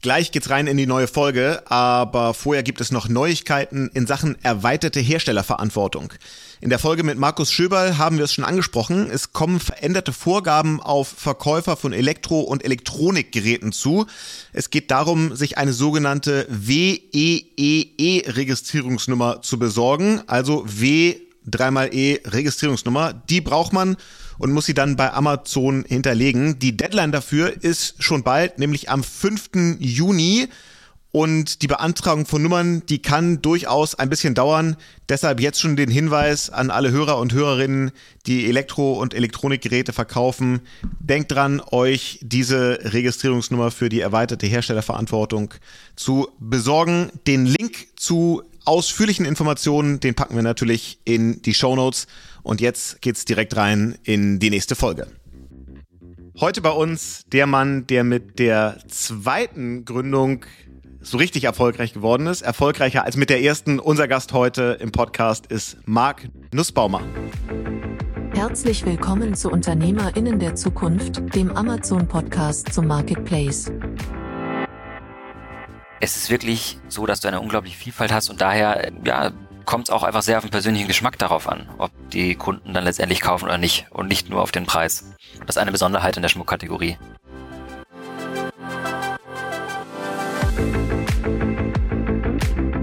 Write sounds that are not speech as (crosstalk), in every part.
Gleich geht's rein in die neue Folge, aber vorher gibt es noch Neuigkeiten in Sachen erweiterte Herstellerverantwortung. In der Folge mit Markus Schöberl haben wir es schon angesprochen. Es kommen veränderte Vorgaben auf Verkäufer von Elektro- und Elektronikgeräten zu. Es geht darum, sich eine sogenannte WEEE-Registrierungsnummer zu besorgen, also W dreimal E Registrierungsnummer. Die braucht man und muss sie dann bei Amazon hinterlegen. Die Deadline dafür ist schon bald, nämlich am 5. Juni. Und die Beantragung von Nummern, die kann durchaus ein bisschen dauern. Deshalb jetzt schon den Hinweis an alle Hörer und Hörerinnen, die Elektro- und Elektronikgeräte verkaufen. Denkt dran, euch diese Registrierungsnummer für die erweiterte Herstellerverantwortung zu besorgen. Den Link zu ausführlichen Informationen, den packen wir natürlich in die Show Notes. Und jetzt geht's direkt rein in die nächste Folge. Heute bei uns der Mann, der mit der zweiten Gründung so richtig erfolgreich geworden ist. Erfolgreicher als mit der ersten. Unser Gast heute im Podcast ist Marc Nussbaumer. Herzlich willkommen zu UnternehmerInnen der Zukunft, dem Amazon-Podcast zum Marketplace. Es ist wirklich so, dass du eine unglaubliche Vielfalt hast und daher, ja, kommt es auch einfach sehr auf den persönlichen Geschmack darauf an, ob die Kunden dann letztendlich kaufen oder nicht und nicht nur auf den Preis. Das ist eine Besonderheit in der Schmuckkategorie.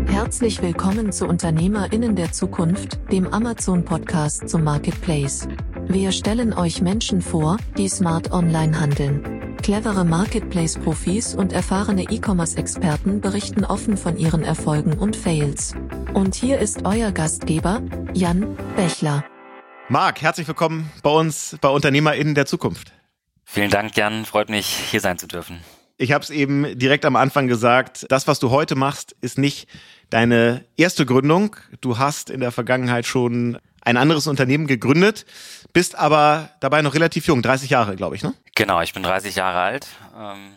Herzlich willkommen zu UnternehmerInnen der Zukunft, dem Amazon-Podcast zum Marketplace. Wir stellen euch Menschen vor, die smart online handeln. Clevere Marketplace-Profis und erfahrene E-Commerce-Experten berichten offen von ihren Erfolgen und Fails. Und hier ist euer Gastgeber, Jan Bechler. Marc, herzlich willkommen bei uns bei UnternehmerInnen der Zukunft. Vielen Dank, Jan. Freut mich, hier sein zu dürfen. Ich habe es eben direkt am Anfang gesagt, das, was du heute machst, ist nicht deine erste Gründung. Du hast in der Vergangenheit schon ein anderes Unternehmen gegründet, bist aber dabei noch relativ jung, 30 Jahre, glaube ich, ne? Genau, ich bin 30 Jahre alt. Ähm,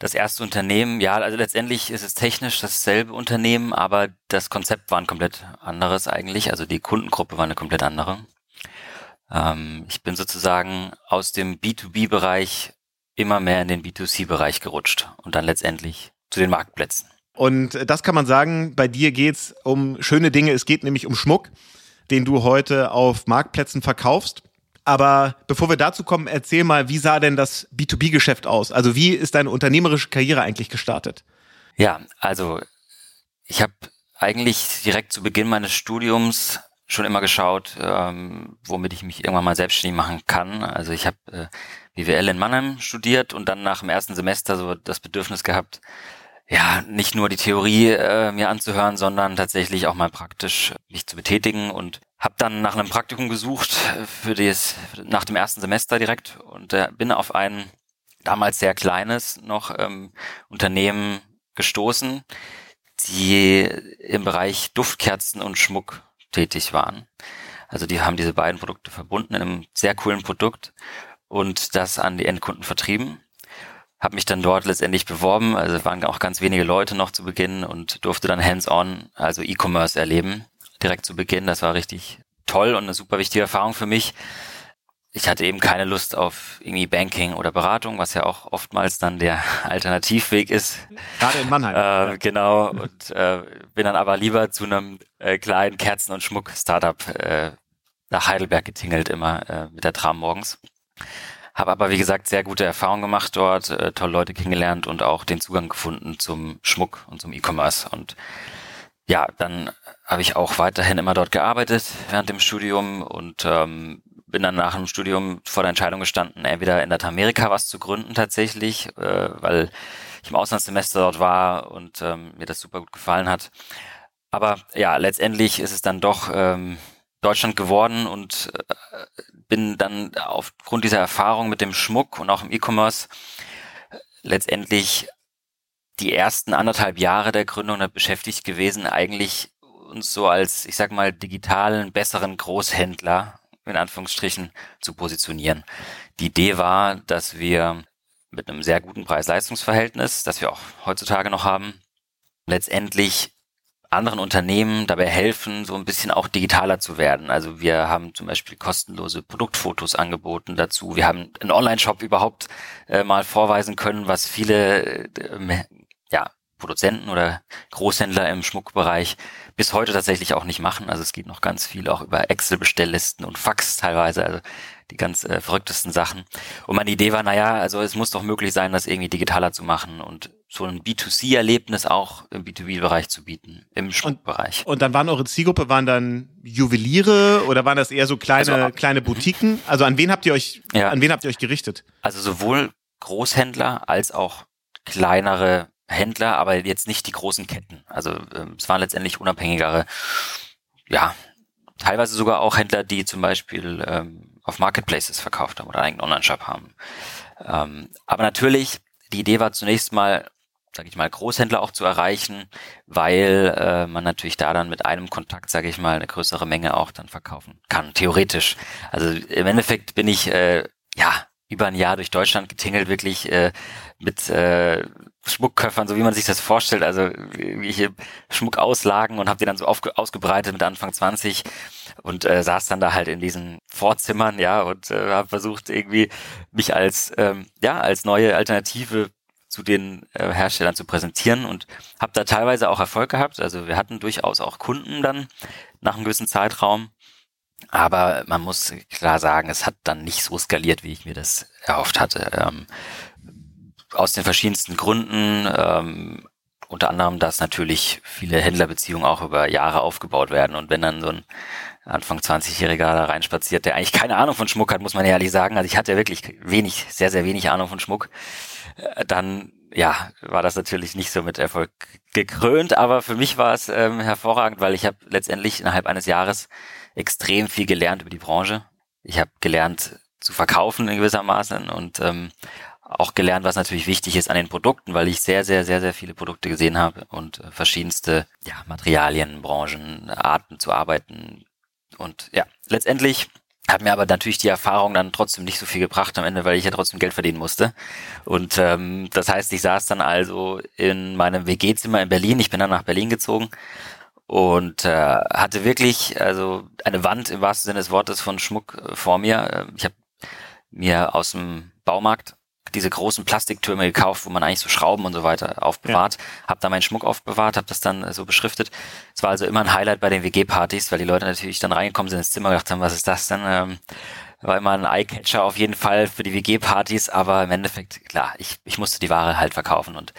das erste Unternehmen, ja, also letztendlich ist es technisch dasselbe Unternehmen, aber das Konzept war ein komplett anderes eigentlich. Also die Kundengruppe war eine komplett andere. Ähm, ich bin sozusagen aus dem B2B-Bereich immer mehr in den B2C-Bereich gerutscht und dann letztendlich zu den Marktplätzen. Und das kann man sagen, bei dir geht's um schöne Dinge. Es geht nämlich um Schmuck, den du heute auf Marktplätzen verkaufst. Aber bevor wir dazu kommen, erzähl mal, wie sah denn das B2B-Geschäft aus? Also wie ist deine unternehmerische Karriere eigentlich gestartet? Ja, also ich habe eigentlich direkt zu Beginn meines Studiums schon immer geschaut, ähm, womit ich mich irgendwann mal selbstständig machen kann. Also ich habe äh, BWL in Mannheim studiert und dann nach dem ersten Semester so das Bedürfnis gehabt, ja, nicht nur die Theorie äh, mir anzuhören, sondern tatsächlich auch mal praktisch mich zu betätigen und habe dann nach einem Praktikum gesucht für das nach dem ersten Semester direkt und äh, bin auf ein damals sehr kleines noch ähm, Unternehmen gestoßen, die im Bereich Duftkerzen und Schmuck tätig waren. Also die haben diese beiden Produkte verbunden in einem sehr coolen Produkt und das an die Endkunden vertrieben habe mich dann dort letztendlich beworben, also waren auch ganz wenige Leute noch zu Beginn und durfte dann hands-on, also E-Commerce erleben, direkt zu Beginn. Das war richtig toll und eine super wichtige Erfahrung für mich. Ich hatte eben keine Lust auf irgendwie Banking oder Beratung, was ja auch oftmals dann der (laughs) Alternativweg ist. Gerade in Mannheim. Äh, genau. Und äh, bin dann aber lieber zu einem äh, kleinen Kerzen- und Schmuck-Startup äh, nach Heidelberg getingelt, immer äh, mit der Tram morgens. Habe aber, wie gesagt, sehr gute Erfahrungen gemacht dort, äh, tolle Leute kennengelernt und auch den Zugang gefunden zum Schmuck und zum E-Commerce. Und ja, dann habe ich auch weiterhin immer dort gearbeitet während dem Studium und ähm, bin dann nach dem Studium vor der Entscheidung gestanden, entweder in Lateinamerika was zu gründen tatsächlich, äh, weil ich im Auslandssemester dort war und ähm, mir das super gut gefallen hat. Aber ja, letztendlich ist es dann doch ähm, Deutschland geworden und äh, bin dann aufgrund dieser Erfahrung mit dem Schmuck und auch im E-Commerce letztendlich die ersten anderthalb Jahre der Gründung beschäftigt gewesen, eigentlich uns so als, ich sag mal, digitalen, besseren Großhändler in Anführungsstrichen zu positionieren. Die Idee war, dass wir mit einem sehr guten Preis-Leistungs-Verhältnis, das wir auch heutzutage noch haben, letztendlich anderen Unternehmen dabei helfen, so ein bisschen auch digitaler zu werden. Also wir haben zum Beispiel kostenlose Produktfotos angeboten dazu. Wir haben einen Online-Shop überhaupt äh, mal vorweisen können, was viele äh, Produzenten oder Großhändler im Schmuckbereich bis heute tatsächlich auch nicht machen. Also es geht noch ganz viel auch über Excel-Bestelllisten und Fax teilweise, also die ganz äh, verrücktesten Sachen. Und meine Idee war, naja, also es muss doch möglich sein, das irgendwie digitaler zu machen und so ein B2C-Erlebnis auch im B2B-Bereich zu bieten, im Schmuckbereich. Und, und, dann waren eure Zielgruppe, waren dann Juweliere oder waren das eher so kleine, also, kleine Boutiquen? Also an wen habt ihr euch, ja. an wen habt ihr euch gerichtet? Also sowohl Großhändler als auch kleinere Händler, aber jetzt nicht die großen Ketten. Also ähm, es waren letztendlich unabhängigere, ja, teilweise sogar auch Händler, die zum Beispiel ähm, auf Marketplaces verkauft haben oder einen Online-Shop haben. Ähm, aber natürlich, die Idee war zunächst mal, sage ich mal, Großhändler auch zu erreichen, weil äh, man natürlich da dann mit einem Kontakt, sage ich mal, eine größere Menge auch dann verkaufen kann, theoretisch. Also im Endeffekt bin ich äh, ja über ein Jahr durch Deutschland getingelt, wirklich äh, mit äh, Schmuckköffern, so wie man sich das vorstellt, also irgendwelche Schmuckauslagen und habe die dann so auf, ausgebreitet mit Anfang 20 und äh, saß dann da halt in diesen Vorzimmern, ja, und äh, habe versucht irgendwie mich als ähm, ja als neue Alternative zu den äh, Herstellern zu präsentieren und habe da teilweise auch Erfolg gehabt. Also wir hatten durchaus auch Kunden dann nach einem gewissen Zeitraum. Aber man muss klar sagen, es hat dann nicht so skaliert, wie ich mir das erhofft hatte. Ähm, aus den verschiedensten Gründen. Ähm, unter anderem, dass natürlich viele Händlerbeziehungen auch über Jahre aufgebaut werden. Und wenn dann so ein Anfang 20-Jähriger da reinspaziert, der eigentlich keine Ahnung von Schmuck hat, muss man ehrlich sagen. Also ich hatte wirklich wenig, sehr, sehr wenig Ahnung von Schmuck. Äh, dann, ja, war das natürlich nicht so mit Erfolg gekrönt, aber für mich war es ähm, hervorragend, weil ich habe letztendlich innerhalb eines Jahres extrem viel gelernt über die Branche. Ich habe gelernt zu verkaufen in gewissermaßen und ähm, auch gelernt, was natürlich wichtig ist an den Produkten, weil ich sehr, sehr, sehr, sehr viele Produkte gesehen habe und äh, verschiedenste ja, Materialien, Branchen, Arten zu arbeiten. Und ja, letztendlich hat mir aber natürlich die Erfahrung dann trotzdem nicht so viel gebracht am Ende, weil ich ja trotzdem Geld verdienen musste. Und ähm, das heißt, ich saß dann also in meinem WG-Zimmer in Berlin. Ich bin dann nach Berlin gezogen und äh, hatte wirklich also eine Wand im wahrsten Sinne des Wortes von Schmuck äh, vor mir. Ich habe mir aus dem Baumarkt diese großen Plastiktürme gekauft, wo man eigentlich so Schrauben und so weiter aufbewahrt. Ja. Hab da meinen Schmuck aufbewahrt, habe das dann so beschriftet. Es war also immer ein Highlight bei den WG-Partys, weil die Leute natürlich dann reingekommen sind ins Zimmer und gedacht haben, was ist das denn? Ähm, war immer ein Eyecatcher auf jeden Fall für die WG-Partys, aber im Endeffekt, klar, ich, ich musste die Ware halt verkaufen und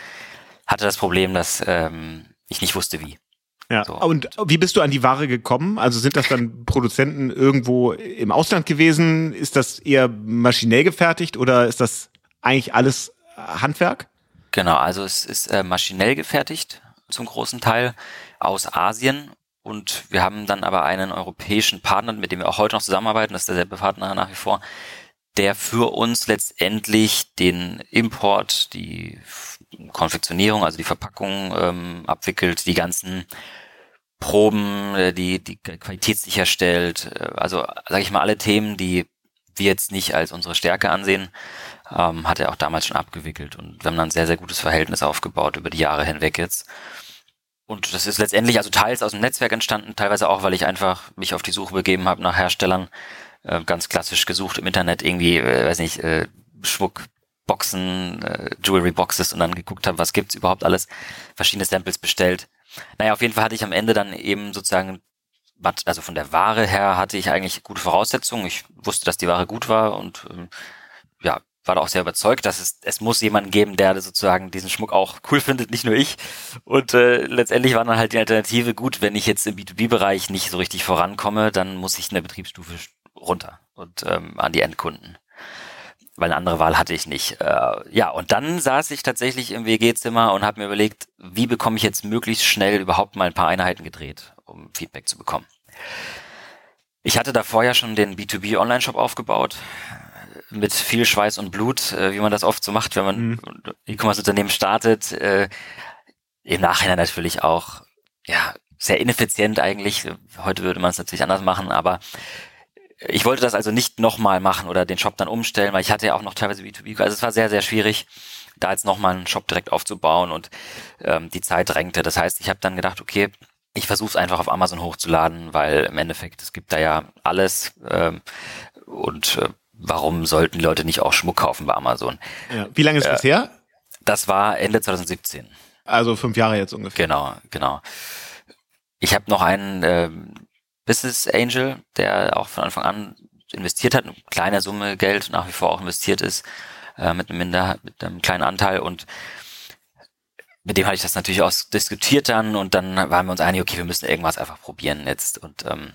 hatte das Problem, dass ähm, ich nicht wusste, wie. Ja. So. Und wie bist du an die Ware gekommen? Also sind das dann Produzenten irgendwo im Ausland gewesen? Ist das eher maschinell gefertigt oder ist das eigentlich alles Handwerk? Genau, also es ist äh, maschinell gefertigt zum großen Teil aus Asien und wir haben dann aber einen europäischen Partner, mit dem wir auch heute noch zusammenarbeiten, das ist derselbe Partner nach wie vor, der für uns letztendlich den Import, die Konfektionierung, also die Verpackung ähm, abwickelt, die ganzen Proben, äh, die die Qualität sicherstellt, äh, also sage ich mal alle Themen, die wir jetzt nicht als unsere Stärke ansehen, ähm, hat er auch damals schon abgewickelt. Und wir haben dann ein sehr, sehr gutes Verhältnis aufgebaut über die Jahre hinweg jetzt. Und das ist letztendlich also teils aus dem Netzwerk entstanden, teilweise auch, weil ich einfach mich auf die Suche begeben habe nach Herstellern, äh, ganz klassisch gesucht im Internet irgendwie, äh, weiß nicht, äh, Schmuckboxen, äh, Jewelry Boxes und dann geguckt habe, was gibt's überhaupt alles, verschiedene Samples bestellt. Naja, auf jeden Fall hatte ich am Ende dann eben sozusagen also von der Ware her hatte ich eigentlich gute Voraussetzungen. Ich wusste, dass die Ware gut war und ähm, ja, war da auch sehr überzeugt, dass es, es muss jemanden geben, der sozusagen diesen Schmuck auch cool findet, nicht nur ich. Und äh, letztendlich war dann halt die Alternative, gut, wenn ich jetzt im B2B-Bereich nicht so richtig vorankomme, dann muss ich in der Betriebsstufe runter und ähm, an die Endkunden. Weil eine andere Wahl hatte ich nicht. Äh, ja, und dann saß ich tatsächlich im WG-Zimmer und habe mir überlegt, wie bekomme ich jetzt möglichst schnell überhaupt mal ein paar Einheiten gedreht, um Feedback zu bekommen. Ich hatte davor ja schon den B2B Online-Shop aufgebaut, mit viel Schweiß und Blut, äh, wie man das oft so macht, wenn man mhm. E-Commerce-Unternehmen startet. Äh, Im Nachhinein natürlich auch, ja, sehr ineffizient eigentlich. Heute würde man es natürlich anders machen, aber ich wollte das also nicht nochmal machen oder den Shop dann umstellen, weil ich hatte ja auch noch teilweise B2B. Also es war sehr, sehr schwierig, da jetzt nochmal einen Shop direkt aufzubauen und ähm, die Zeit drängte. Das heißt, ich habe dann gedacht, okay, ich versuche es einfach auf Amazon hochzuladen, weil im Endeffekt, es gibt da ja alles ähm, und äh, warum sollten Leute nicht auch Schmuck kaufen bei Amazon? Ja. Wie lange ist äh, das her? Das war Ende 2017. Also fünf Jahre jetzt ungefähr. Genau, genau. Ich habe noch einen äh, Business Angel, der auch von Anfang an investiert hat, eine kleine Summe Geld nach wie vor auch investiert ist, äh, mit einem Minder, mit einem kleinen Anteil und mit dem hatte ich das natürlich auch diskutiert dann und dann waren wir uns einig, okay, wir müssen irgendwas einfach probieren jetzt und ähm,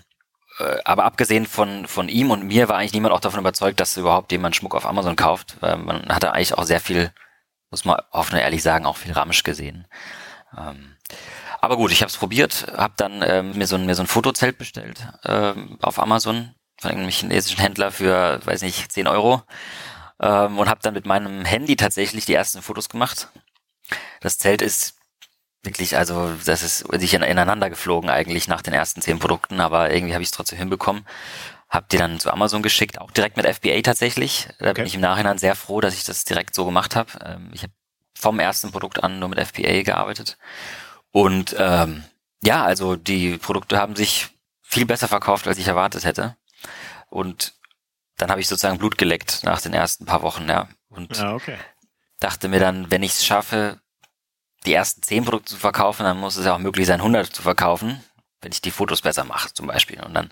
äh, aber abgesehen von von ihm und mir war eigentlich niemand auch davon überzeugt, dass überhaupt jemand Schmuck auf Amazon kauft. Weil man hatte eigentlich auch sehr viel, muss man offen und ehrlich sagen, auch viel Ramsch gesehen. Ähm, aber gut, ich habe es probiert, habe dann ähm, mir so ein mir so ein Fotozelt bestellt ähm, auf Amazon von einem chinesischen Händler für, weiß nicht, 10 Euro ähm, und habe dann mit meinem Handy tatsächlich die ersten Fotos gemacht. Das Zelt ist wirklich, also das ist sich ineinander geflogen eigentlich nach den ersten zehn Produkten, aber irgendwie habe ich es trotzdem hinbekommen. Hab die dann zu Amazon geschickt, auch direkt mit FBA tatsächlich. Da okay. bin ich im Nachhinein sehr froh, dass ich das direkt so gemacht habe. Ähm, ich habe vom ersten Produkt an nur mit FBA gearbeitet. Und ähm, ja, also die Produkte haben sich viel besser verkauft, als ich erwartet hätte. Und dann habe ich sozusagen Blut geleckt nach den ersten paar Wochen, ja. Und ja, okay. Dachte mir dann, wenn ich es schaffe, die ersten zehn Produkte zu verkaufen, dann muss es ja auch möglich sein, 100 zu verkaufen, wenn ich die Fotos besser mache zum Beispiel. Und dann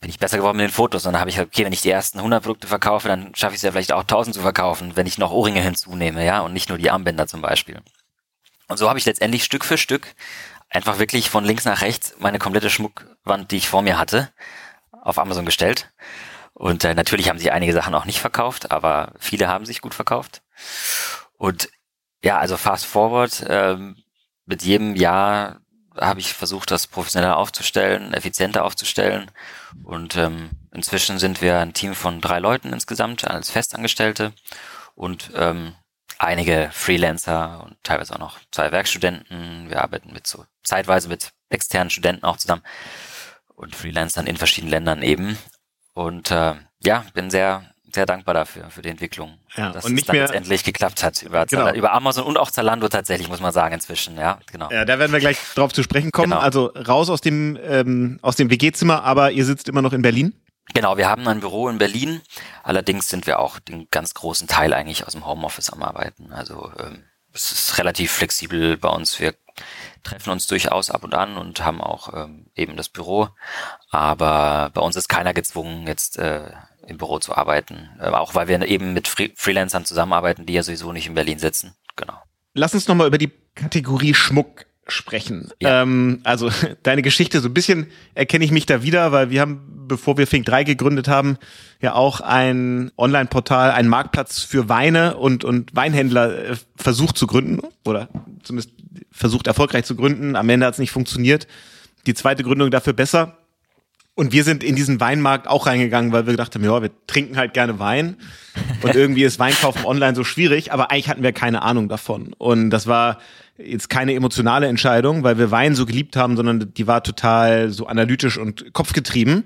bin ich besser geworden mit den Fotos. Und dann habe ich okay, wenn ich die ersten 100 Produkte verkaufe, dann schaffe ich es ja vielleicht auch 1000 zu verkaufen, wenn ich noch Ohrringe hinzunehme, ja, und nicht nur die Armbänder zum Beispiel. Und so habe ich letztendlich Stück für Stück einfach wirklich von links nach rechts meine komplette Schmuckwand, die ich vor mir hatte, auf Amazon gestellt. Und äh, natürlich haben sich einige Sachen auch nicht verkauft, aber viele haben sich gut verkauft. Und ja, also fast forward, ähm, mit jedem Jahr habe ich versucht, das professioneller aufzustellen, effizienter aufzustellen. Und ähm, inzwischen sind wir ein Team von drei Leuten insgesamt als Festangestellte und ähm, einige Freelancer und teilweise auch noch zwei Werkstudenten. Wir arbeiten mit so zeitweise mit externen Studenten auch zusammen und Freelancern in verschiedenen Ländern eben. Und äh, ja, bin sehr sehr dankbar dafür, für die Entwicklung. Ja, dass und nicht es dann mehr, letztendlich geklappt hat über, genau. über Amazon und auch Zalando tatsächlich, muss man sagen, inzwischen, ja, genau. Ja, da werden wir gleich drauf zu sprechen kommen. Genau. Also raus aus dem, ähm, aus dem WG-Zimmer, aber ihr sitzt immer noch in Berlin? Genau, wir haben ein Büro in Berlin. Allerdings sind wir auch den ganz großen Teil eigentlich aus dem Homeoffice am Arbeiten. Also ähm, es ist relativ flexibel bei uns. Wir treffen uns durchaus ab und an und haben auch ähm, eben das Büro. Aber bei uns ist keiner gezwungen, jetzt äh, im Büro zu arbeiten. Äh, auch weil wir eben mit Free Freelancern zusammenarbeiten, die ja sowieso nicht in Berlin sitzen. Genau. Lass uns nochmal über die Kategorie Schmuck sprechen. Ja. Ähm, also (laughs) deine Geschichte, so ein bisschen erkenne ich mich da wieder, weil wir haben, bevor wir Fink 3 gegründet haben, ja auch ein Online-Portal, einen Marktplatz für Weine und, und Weinhändler äh, versucht zu gründen oder zumindest versucht erfolgreich zu gründen. Am Ende hat es nicht funktioniert. Die zweite Gründung dafür besser. Und wir sind in diesen Weinmarkt auch reingegangen, weil wir gedacht haben, ja, wir trinken halt gerne Wein. Und irgendwie ist Weinkaufen online so schwierig, aber eigentlich hatten wir keine Ahnung davon. Und das war jetzt keine emotionale Entscheidung, weil wir Wein so geliebt haben, sondern die war total so analytisch und kopfgetrieben.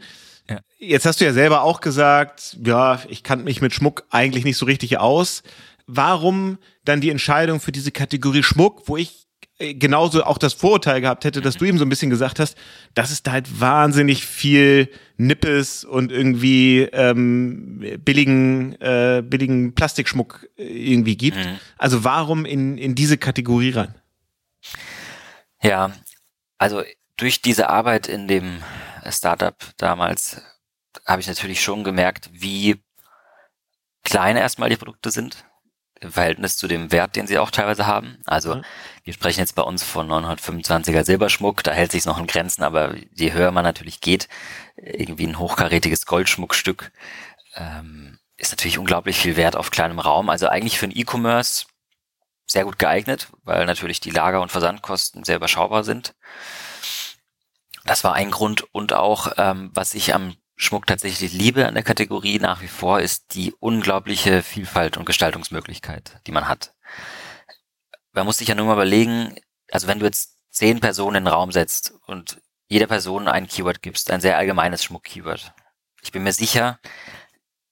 Ja. Jetzt hast du ja selber auch gesagt, ja, ich kannte mich mit Schmuck eigentlich nicht so richtig aus. Warum dann die Entscheidung für diese Kategorie Schmuck, wo ich genauso auch das Vorurteil gehabt hätte, dass du eben so ein bisschen gesagt hast, dass es da halt wahnsinnig viel Nippes und irgendwie ähm, billigen äh, billigen Plastikschmuck äh, irgendwie gibt. Mhm. Also warum in in diese Kategorie rein? Ja, also durch diese Arbeit in dem Startup damals habe ich natürlich schon gemerkt, wie klein erstmal die Produkte sind im Verhältnis zu dem Wert, den sie auch teilweise haben. Also mhm. wir sprechen jetzt bei uns von 925er Silberschmuck, da hält sich noch in Grenzen, aber je höher man natürlich geht, irgendwie ein hochkarätiges Goldschmuckstück, ähm, ist natürlich unglaublich viel Wert auf kleinem Raum. Also eigentlich für ein E-Commerce sehr gut geeignet, weil natürlich die Lager- und Versandkosten sehr überschaubar sind. Das war ein Grund und auch, ähm, was ich am Schmuck tatsächlich liebe an der Kategorie nach wie vor, ist die unglaubliche Vielfalt und Gestaltungsmöglichkeit, die man hat. Man muss sich ja nur mal überlegen, also wenn du jetzt zehn Personen in den Raum setzt und jeder Person ein Keyword gibst, ein sehr allgemeines Schmuck-Keyword. Ich bin mir sicher,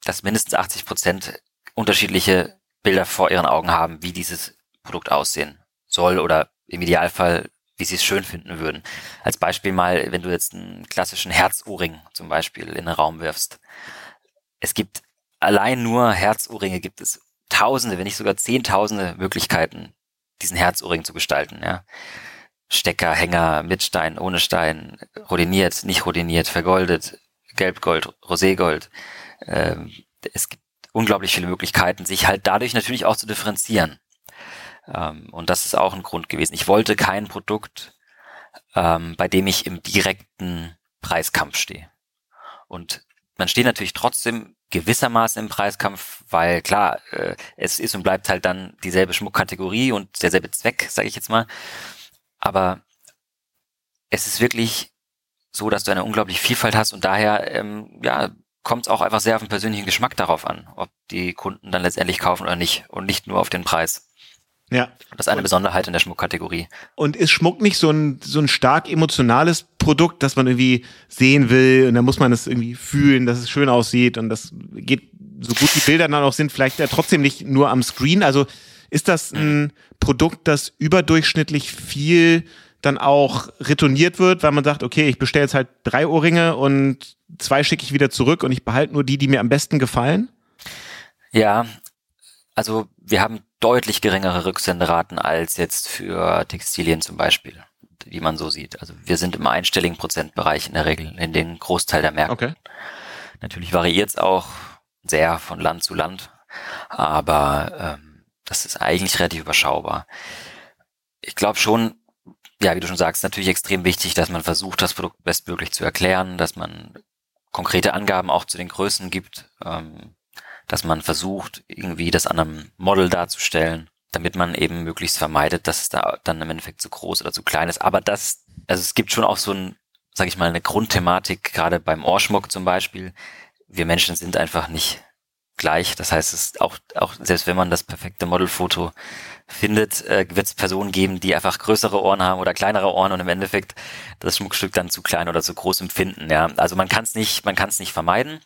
dass mindestens 80 Prozent unterschiedliche Bilder vor ihren Augen haben, wie dieses Produkt aussehen soll oder im Idealfall wie sie es schön finden würden. Als Beispiel mal, wenn du jetzt einen klassischen Herzohrring zum Beispiel in den Raum wirfst. Es gibt allein nur Herzohrringe gibt es Tausende, wenn nicht sogar Zehntausende Möglichkeiten, diesen Herzohrring zu gestalten, ja. Stecker, Hänger, mit Stein, ohne Stein, rodiniert, nicht rodiniert, vergoldet, Gelbgold, Roségold. Ähm, es gibt unglaublich viele Möglichkeiten, sich halt dadurch natürlich auch zu differenzieren. Ähm, und das ist auch ein Grund gewesen. Ich wollte kein Produkt, ähm, bei dem ich im direkten Preiskampf stehe. Und man steht natürlich trotzdem gewissermaßen im Preiskampf, weil klar, äh, es ist und bleibt halt dann dieselbe Schmuckkategorie und derselbe Zweck, sage ich jetzt mal. Aber es ist wirklich so, dass du eine unglaubliche Vielfalt hast und daher ähm, ja kommt es auch einfach sehr auf den persönlichen Geschmack darauf an, ob die Kunden dann letztendlich kaufen oder nicht und nicht nur auf den Preis. Ja. Das ist eine und, Besonderheit in der Schmuckkategorie. Und ist Schmuck nicht so ein, so ein stark emotionales Produkt, das man irgendwie sehen will und dann muss man es irgendwie fühlen, dass es schön aussieht und das geht, so gut die Bilder dann auch sind, vielleicht ja trotzdem nicht nur am Screen. Also ist das ein Produkt, das überdurchschnittlich viel dann auch retourniert wird, weil man sagt, okay, ich bestelle jetzt halt drei Ohrringe und zwei schicke ich wieder zurück und ich behalte nur die, die mir am besten gefallen? Ja, also wir haben deutlich geringere Rücksenderaten als jetzt für Textilien zum Beispiel, wie man so sieht. Also wir sind im einstelligen Prozentbereich in der Regel in den Großteil der Märkte. Okay. Natürlich variiert es auch sehr von Land zu Land, aber ähm, das ist eigentlich relativ überschaubar. Ich glaube schon, ja, wie du schon sagst, natürlich extrem wichtig, dass man versucht, das Produkt bestmöglich zu erklären, dass man konkrete Angaben auch zu den Größen gibt, ähm, dass man versucht, irgendwie das an einem Model darzustellen, damit man eben möglichst vermeidet, dass es da dann im Endeffekt zu groß oder zu klein ist. Aber das, also es gibt schon auch so ein, sag ich mal, eine Grundthematik, gerade beim Ohrschmuck zum Beispiel. Wir Menschen sind einfach nicht gleich. Das heißt, es ist auch, auch selbst wenn man das perfekte Modelfoto findet, äh, wird es Personen geben, die einfach größere Ohren haben oder kleinere Ohren und im Endeffekt das Schmuckstück dann zu klein oder zu groß empfinden. Ja, also man kann es nicht, man kann es nicht vermeiden,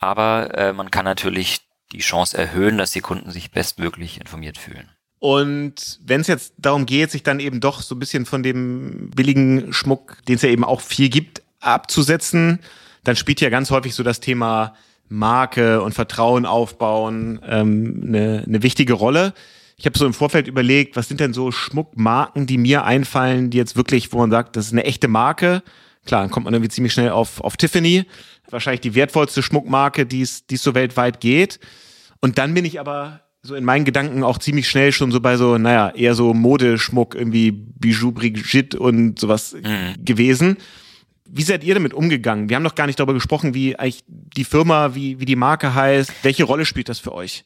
aber äh, man kann natürlich die Chance erhöhen, dass die Kunden sich bestmöglich informiert fühlen. Und wenn es jetzt darum geht, sich dann eben doch so ein bisschen von dem billigen Schmuck, den es ja eben auch viel gibt, abzusetzen, dann spielt ja ganz häufig so das Thema Marke und Vertrauen aufbauen ähm, eine, eine wichtige Rolle. Ich habe so im Vorfeld überlegt, was sind denn so Schmuckmarken, die mir einfallen, die jetzt wirklich, wo man sagt, das ist eine echte Marke. Klar, dann kommt man irgendwie ziemlich schnell auf, auf Tiffany. Wahrscheinlich die wertvollste Schmuckmarke, die es so weltweit geht. Und dann bin ich aber so in meinen Gedanken auch ziemlich schnell schon so bei so, naja, eher so Modeschmuck, irgendwie Bijou Brigitte und sowas mhm. gewesen. Wie seid ihr damit umgegangen? Wir haben noch gar nicht darüber gesprochen, wie eigentlich die Firma, wie, wie die Marke heißt. Welche Rolle spielt das für euch?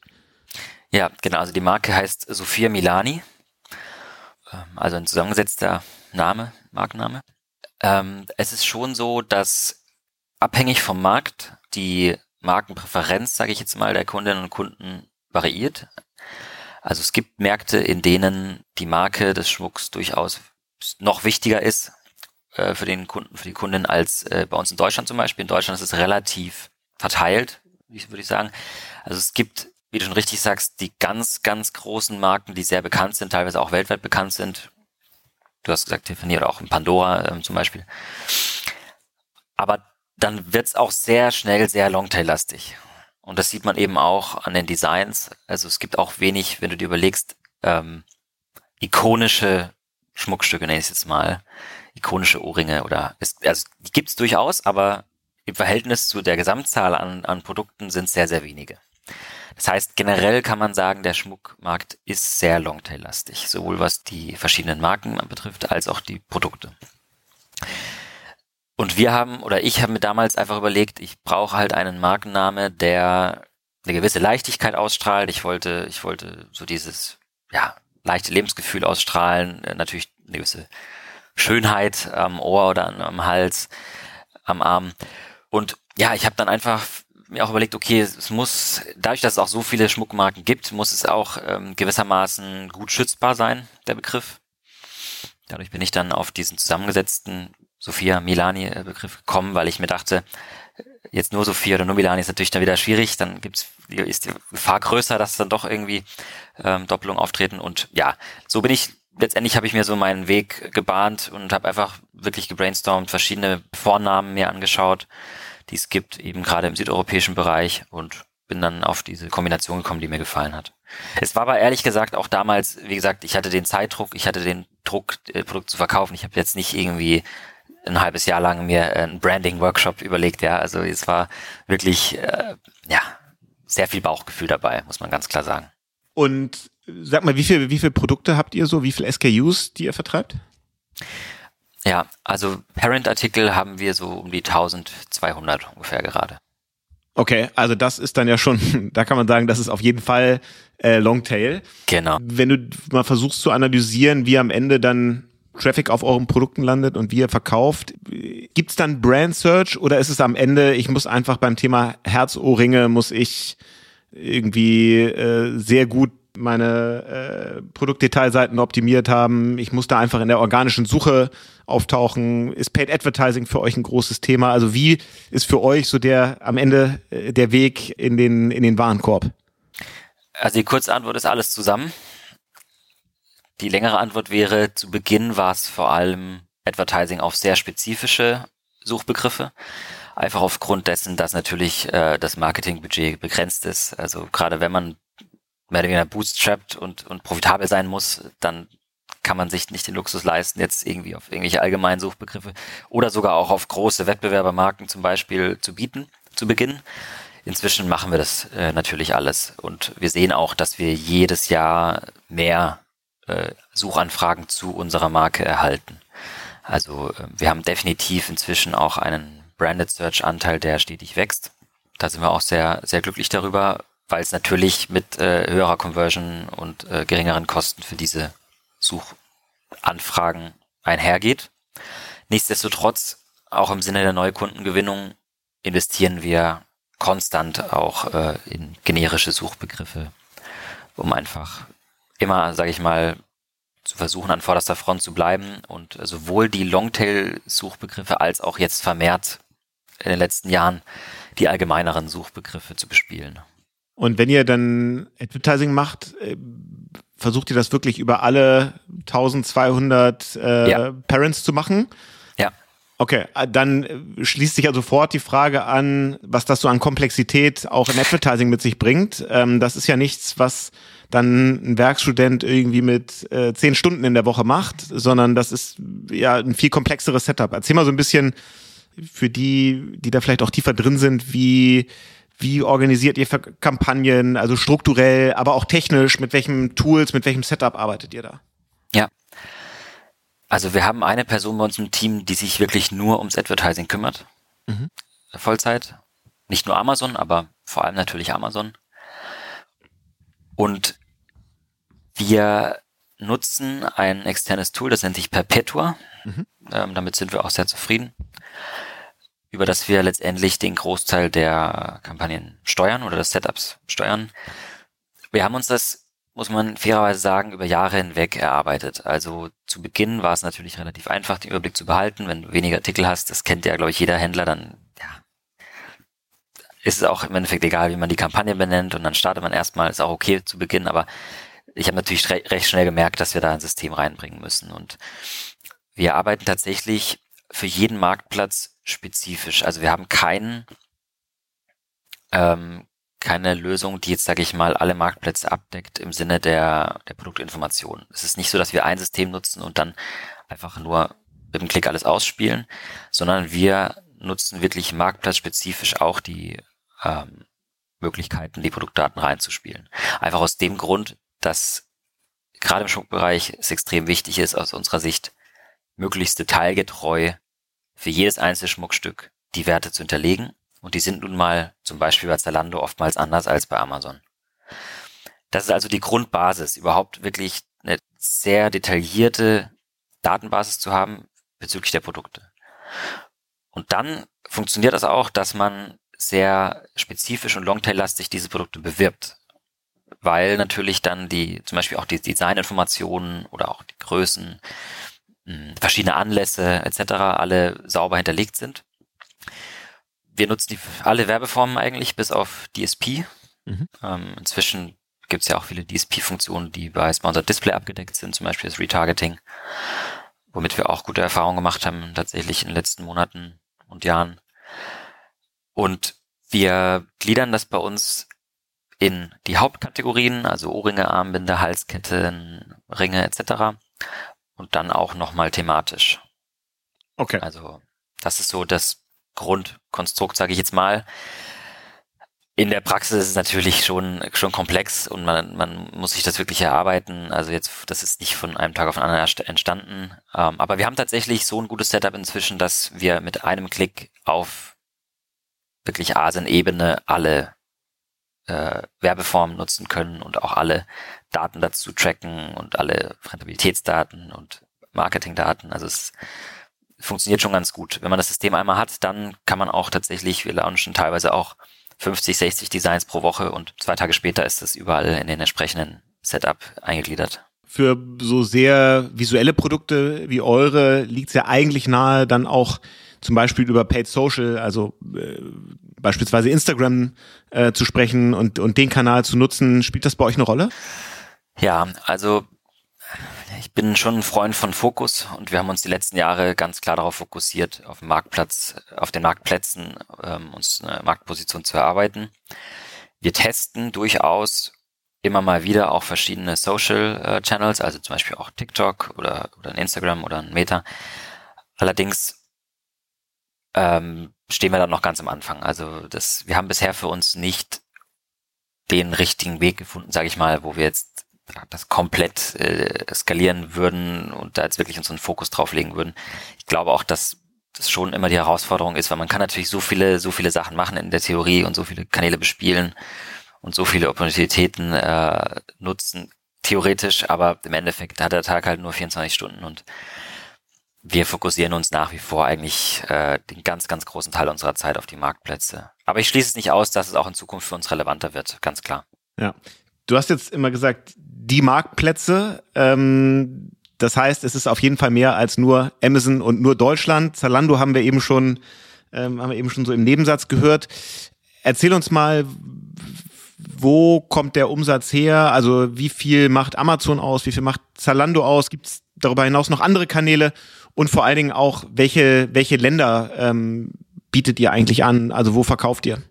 Ja, genau. Also die Marke heißt Sophia Milani. Ähm, also ein zusammengesetzter Name, Markenname. Ähm, es ist schon so, dass abhängig vom Markt die Markenpräferenz, sage ich jetzt mal, der Kundinnen und Kunden variiert. Also es gibt Märkte, in denen die Marke des Schmucks durchaus noch wichtiger ist äh, für den Kunden, für die Kundin als äh, bei uns in Deutschland zum Beispiel. In Deutschland ist es relativ verteilt, würde ich sagen. Also es gibt, wie du schon richtig sagst, die ganz, ganz großen Marken, die sehr bekannt sind, teilweise auch weltweit bekannt sind. Du hast gesagt Tiffany oder auch in Pandora ähm, zum Beispiel. Aber dann wird's auch sehr schnell sehr Longtail-lastig. Und das sieht man eben auch an den Designs. Also es gibt auch wenig, wenn du dir überlegst, ähm, ikonische Schmuckstücke, nenne ich es jetzt mal, ikonische Ohrringe oder es, also die gibt es durchaus, aber im Verhältnis zu der Gesamtzahl an, an Produkten sind sehr, sehr wenige. Das heißt, generell kann man sagen, der Schmuckmarkt ist sehr Longtail-lastig, sowohl was die verschiedenen Marken betrifft, als auch die Produkte. Und wir haben, oder ich habe mir damals einfach überlegt, ich brauche halt einen Markenname, der eine gewisse Leichtigkeit ausstrahlt. Ich wollte, ich wollte so dieses, ja, leichte Lebensgefühl ausstrahlen, natürlich eine gewisse Schönheit am Ohr oder am Hals, am Arm. Und ja, ich habe dann einfach mir auch überlegt, okay, es muss, dadurch, dass es auch so viele Schmuckmarken gibt, muss es auch ähm, gewissermaßen gut schützbar sein, der Begriff. Dadurch bin ich dann auf diesen zusammengesetzten Sophia Milani-Begriff gekommen, weil ich mir dachte, jetzt nur Sophia oder nur Milani ist natürlich dann wieder schwierig, dann gibt's, ist die Gefahr größer, dass dann doch irgendwie ähm, Doppelungen auftreten. Und ja, so bin ich letztendlich habe ich mir so meinen Weg gebahnt und habe einfach wirklich gebrainstormt, verschiedene Vornamen mir angeschaut, die es gibt, eben gerade im südeuropäischen Bereich und bin dann auf diese Kombination gekommen, die mir gefallen hat. Es war aber ehrlich gesagt auch damals, wie gesagt, ich hatte den Zeitdruck, ich hatte den Druck, äh, Produkt zu verkaufen. Ich habe jetzt nicht irgendwie ein halbes Jahr lang mir einen Branding-Workshop überlegt, ja. Also es war wirklich, äh, ja, sehr viel Bauchgefühl dabei, muss man ganz klar sagen. Und sag mal, wie viele wie viel Produkte habt ihr so? Wie viele SKUs, die ihr vertreibt? Ja, also Parent-Artikel haben wir so um die 1200 ungefähr gerade. Okay, also das ist dann ja schon, (laughs) da kann man sagen, das ist auf jeden Fall äh, Longtail. Genau. Wenn du mal versuchst zu analysieren, wie am Ende dann Traffic auf euren Produkten landet und wie ihr verkauft, gibt's dann Brand Search oder ist es am Ende, ich muss einfach beim Thema Herzohrringe, muss ich irgendwie äh, sehr gut meine äh, Produktdetailseiten optimiert haben. Ich muss da einfach in der organischen Suche auftauchen. Ist Paid Advertising für euch ein großes Thema? Also wie ist für euch so der am Ende äh, der Weg in den in den Warenkorb? Also die kurze Antwort ist alles zusammen. Die längere Antwort wäre, zu Beginn war es vor allem Advertising auf sehr spezifische Suchbegriffe. Einfach aufgrund dessen, dass natürlich äh, das Marketingbudget begrenzt ist. Also gerade wenn man mehr oder weniger bootstrapped und, und profitabel sein muss, dann kann man sich nicht den Luxus leisten, jetzt irgendwie auf irgendwelche allgemeinen Suchbegriffe oder sogar auch auf große Wettbewerbermarken zum Beispiel zu bieten, zu Beginn. Inzwischen machen wir das äh, natürlich alles und wir sehen auch, dass wir jedes Jahr mehr äh, Suchanfragen zu unserer Marke erhalten. Also äh, wir haben definitiv inzwischen auch einen Branded Search Anteil, der stetig wächst. Da sind wir auch sehr, sehr glücklich darüber, weil es natürlich mit äh, höherer Conversion und äh, geringeren Kosten für diese Suchanfragen einhergeht. Nichtsdestotrotz, auch im Sinne der Neukundengewinnung, investieren wir konstant auch äh, in generische Suchbegriffe, um einfach immer, sage ich mal, zu versuchen, an vorderster Front zu bleiben und sowohl die Longtail-Suchbegriffe als auch jetzt vermehrt in den letzten Jahren die allgemeineren Suchbegriffe zu bespielen. Und wenn ihr dann Advertising macht, äh, versucht ihr das wirklich über alle 1200 äh, ja. Parents zu machen? Ja. Okay, äh, dann äh, schließt sich ja sofort die Frage an, was das so an Komplexität auch im Advertising mit sich bringt. Ähm, das ist ja nichts, was dann ein Werkstudent irgendwie mit äh, zehn Stunden in der Woche macht, sondern das ist ja ein viel komplexeres Setup. Erzähl mal so ein bisschen für die, die da vielleicht auch tiefer drin sind, wie wie organisiert ihr Kampagnen, also strukturell, aber auch technisch? Mit welchen Tools, mit welchem Setup arbeitet ihr da? Ja. Also wir haben eine Person bei uns im Team, die sich wirklich nur ums Advertising kümmert. Mhm. Vollzeit. Nicht nur Amazon, aber vor allem natürlich Amazon. Und wir nutzen ein externes Tool, das nennt sich Perpetua. Mhm. Ähm, damit sind wir auch sehr zufrieden über das wir letztendlich den Großteil der Kampagnen steuern oder des Setups steuern. Wir haben uns das, muss man fairerweise sagen, über Jahre hinweg erarbeitet. Also zu Beginn war es natürlich relativ einfach, den Überblick zu behalten. Wenn du weniger Artikel hast, das kennt ja, glaube ich, jeder Händler, dann ist es auch im Endeffekt egal, wie man die Kampagne benennt und dann startet man erstmal, ist auch okay zu Beginn, aber ich habe natürlich recht schnell gemerkt, dass wir da ein System reinbringen müssen. Und wir arbeiten tatsächlich für jeden Marktplatz spezifisch. Also wir haben keinen, ähm, keine Lösung, die jetzt, sage ich mal, alle Marktplätze abdeckt im Sinne der, der Produktinformation. Es ist nicht so, dass wir ein System nutzen und dann einfach nur mit dem Klick alles ausspielen, sondern wir nutzen wirklich marktplatzspezifisch auch die ähm, Möglichkeiten, die Produktdaten reinzuspielen. Einfach aus dem Grund, dass gerade im Schmuckbereich es extrem wichtig ist, aus unserer Sicht möglichst detailgetreu für jedes einzelne Schmuckstück die Werte zu hinterlegen. Und die sind nun mal zum Beispiel bei Zalando oftmals anders als bei Amazon. Das ist also die Grundbasis, überhaupt wirklich eine sehr detaillierte Datenbasis zu haben bezüglich der Produkte. Und dann funktioniert das auch, dass man sehr spezifisch und longtail-lastig diese Produkte bewirbt. Weil natürlich dann die, zum Beispiel auch die Designinformationen oder auch die Größen, verschiedene Anlässe etc. alle sauber hinterlegt sind. Wir nutzen die, alle Werbeformen eigentlich, bis auf DSP. Mhm. Ähm, inzwischen gibt es ja auch viele DSP-Funktionen, die bei Sponsored Display abgedeckt sind, zum Beispiel das Retargeting, womit wir auch gute Erfahrungen gemacht haben, tatsächlich in den letzten Monaten und Jahren. Und wir gliedern das bei uns in die Hauptkategorien, also Ohrringe, Armbinde, Halsketten, Ringe etc. Und dann auch nochmal thematisch. Okay. Also das ist so das Grundkonstrukt, sage ich jetzt mal. In der Praxis ist es natürlich schon, schon komplex und man, man muss sich das wirklich erarbeiten. Also jetzt, das ist nicht von einem Tag auf den anderen entstanden. Ähm, aber wir haben tatsächlich so ein gutes Setup inzwischen, dass wir mit einem Klick auf wirklich ASIN-Ebene alle äh, Werbeformen nutzen können und auch alle Daten dazu tracken und alle Rentabilitätsdaten und Marketingdaten. Also es funktioniert schon ganz gut. Wenn man das System einmal hat, dann kann man auch tatsächlich, wir launchen teilweise auch 50, 60 Designs pro Woche und zwei Tage später ist das überall in den entsprechenden Setup eingegliedert. Für so sehr visuelle Produkte wie eure liegt es ja eigentlich nahe, dann auch zum Beispiel über Paid Social, also äh, beispielsweise Instagram äh, zu sprechen und, und den Kanal zu nutzen. Spielt das bei euch eine Rolle? Ja, also ich bin schon ein Freund von Fokus und wir haben uns die letzten Jahre ganz klar darauf fokussiert, auf dem Marktplatz, auf den Marktplätzen ähm, uns eine Marktposition zu erarbeiten. Wir testen durchaus immer mal wieder auch verschiedene Social äh, Channels, also zum Beispiel auch TikTok oder, oder ein Instagram oder ein Meta. Allerdings ähm, stehen wir dann noch ganz am Anfang. Also das, wir haben bisher für uns nicht den richtigen Weg gefunden, sage ich mal, wo wir jetzt das komplett äh, skalieren würden und da jetzt wirklich unseren Fokus drauf legen würden. Ich glaube auch, dass das schon immer die Herausforderung ist, weil man kann natürlich so viele, so viele Sachen machen in der Theorie und so viele Kanäle bespielen und so viele Opportunitäten äh, nutzen, theoretisch, aber im Endeffekt hat der Tag halt nur 24 Stunden und wir fokussieren uns nach wie vor eigentlich äh, den ganz, ganz großen Teil unserer Zeit auf die Marktplätze. Aber ich schließe es nicht aus, dass es auch in Zukunft für uns relevanter wird, ganz klar. Ja. Du hast jetzt immer gesagt, die Marktplätze. Ähm, das heißt, es ist auf jeden Fall mehr als nur Amazon und nur Deutschland. Zalando haben wir eben schon, ähm, haben wir eben schon so im Nebensatz gehört. Erzähl uns mal, wo kommt der Umsatz her? Also wie viel macht Amazon aus? Wie viel macht Zalando aus? Gibt es darüber hinaus noch andere Kanäle? Und vor allen Dingen auch, welche, welche Länder ähm, bietet ihr eigentlich an? Also wo verkauft ihr?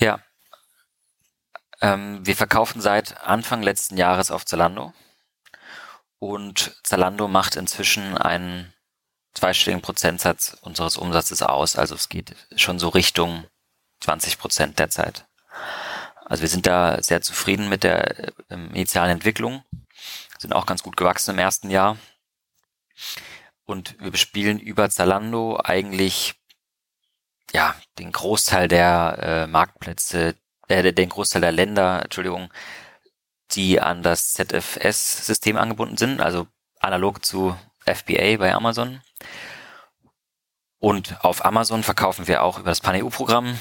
Ja, ähm, wir verkaufen seit Anfang letzten Jahres auf Zalando und Zalando macht inzwischen einen zweistelligen Prozentsatz unseres Umsatzes aus. Also es geht schon so Richtung 20 Prozent derzeit. Also wir sind da sehr zufrieden mit der äh, initialen Entwicklung, sind auch ganz gut gewachsen im ersten Jahr. Und wir bespielen über Zalando eigentlich ja den Großteil der äh, Marktplätze, äh, den Großteil der Länder, Entschuldigung, die an das ZFS-System angebunden sind, also analog zu FBA bei Amazon. Und auf Amazon verkaufen wir auch über das Pan-EU-Programm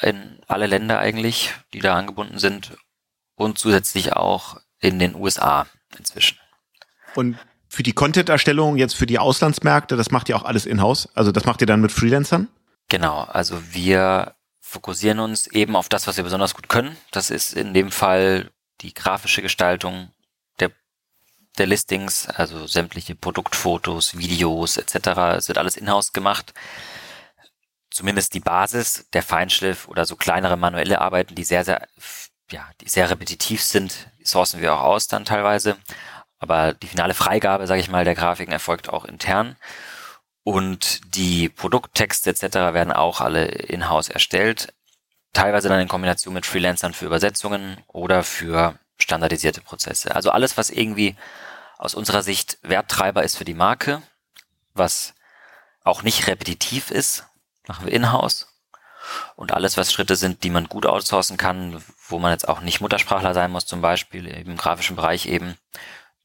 in alle Länder eigentlich, die da angebunden sind und zusätzlich auch in den USA inzwischen. Und für die Content-Erstellung jetzt für die Auslandsmärkte, das macht ihr auch alles in-house? Also das macht ihr dann mit Freelancern? Genau, also wir fokussieren uns eben auf das, was wir besonders gut können. Das ist in dem Fall die grafische Gestaltung der, der Listings, also sämtliche Produktfotos, Videos etc. Es wird alles in-house gemacht. Zumindest die Basis, der Feinschliff oder so kleinere manuelle Arbeiten, die sehr, sehr, ja, die sehr repetitiv sind, sourcen wir auch aus dann teilweise. Aber die finale Freigabe, sage ich mal, der Grafiken erfolgt auch intern. Und die Produkttexte etc. werden auch alle in-house erstellt. Teilweise dann in Kombination mit Freelancern für Übersetzungen oder für standardisierte Prozesse. Also alles, was irgendwie aus unserer Sicht Werttreiber ist für die Marke, was auch nicht repetitiv ist, machen wir in-house. Und alles, was Schritte sind, die man gut outsourcen kann, wo man jetzt auch nicht Muttersprachler sein muss, zum Beispiel im grafischen Bereich eben,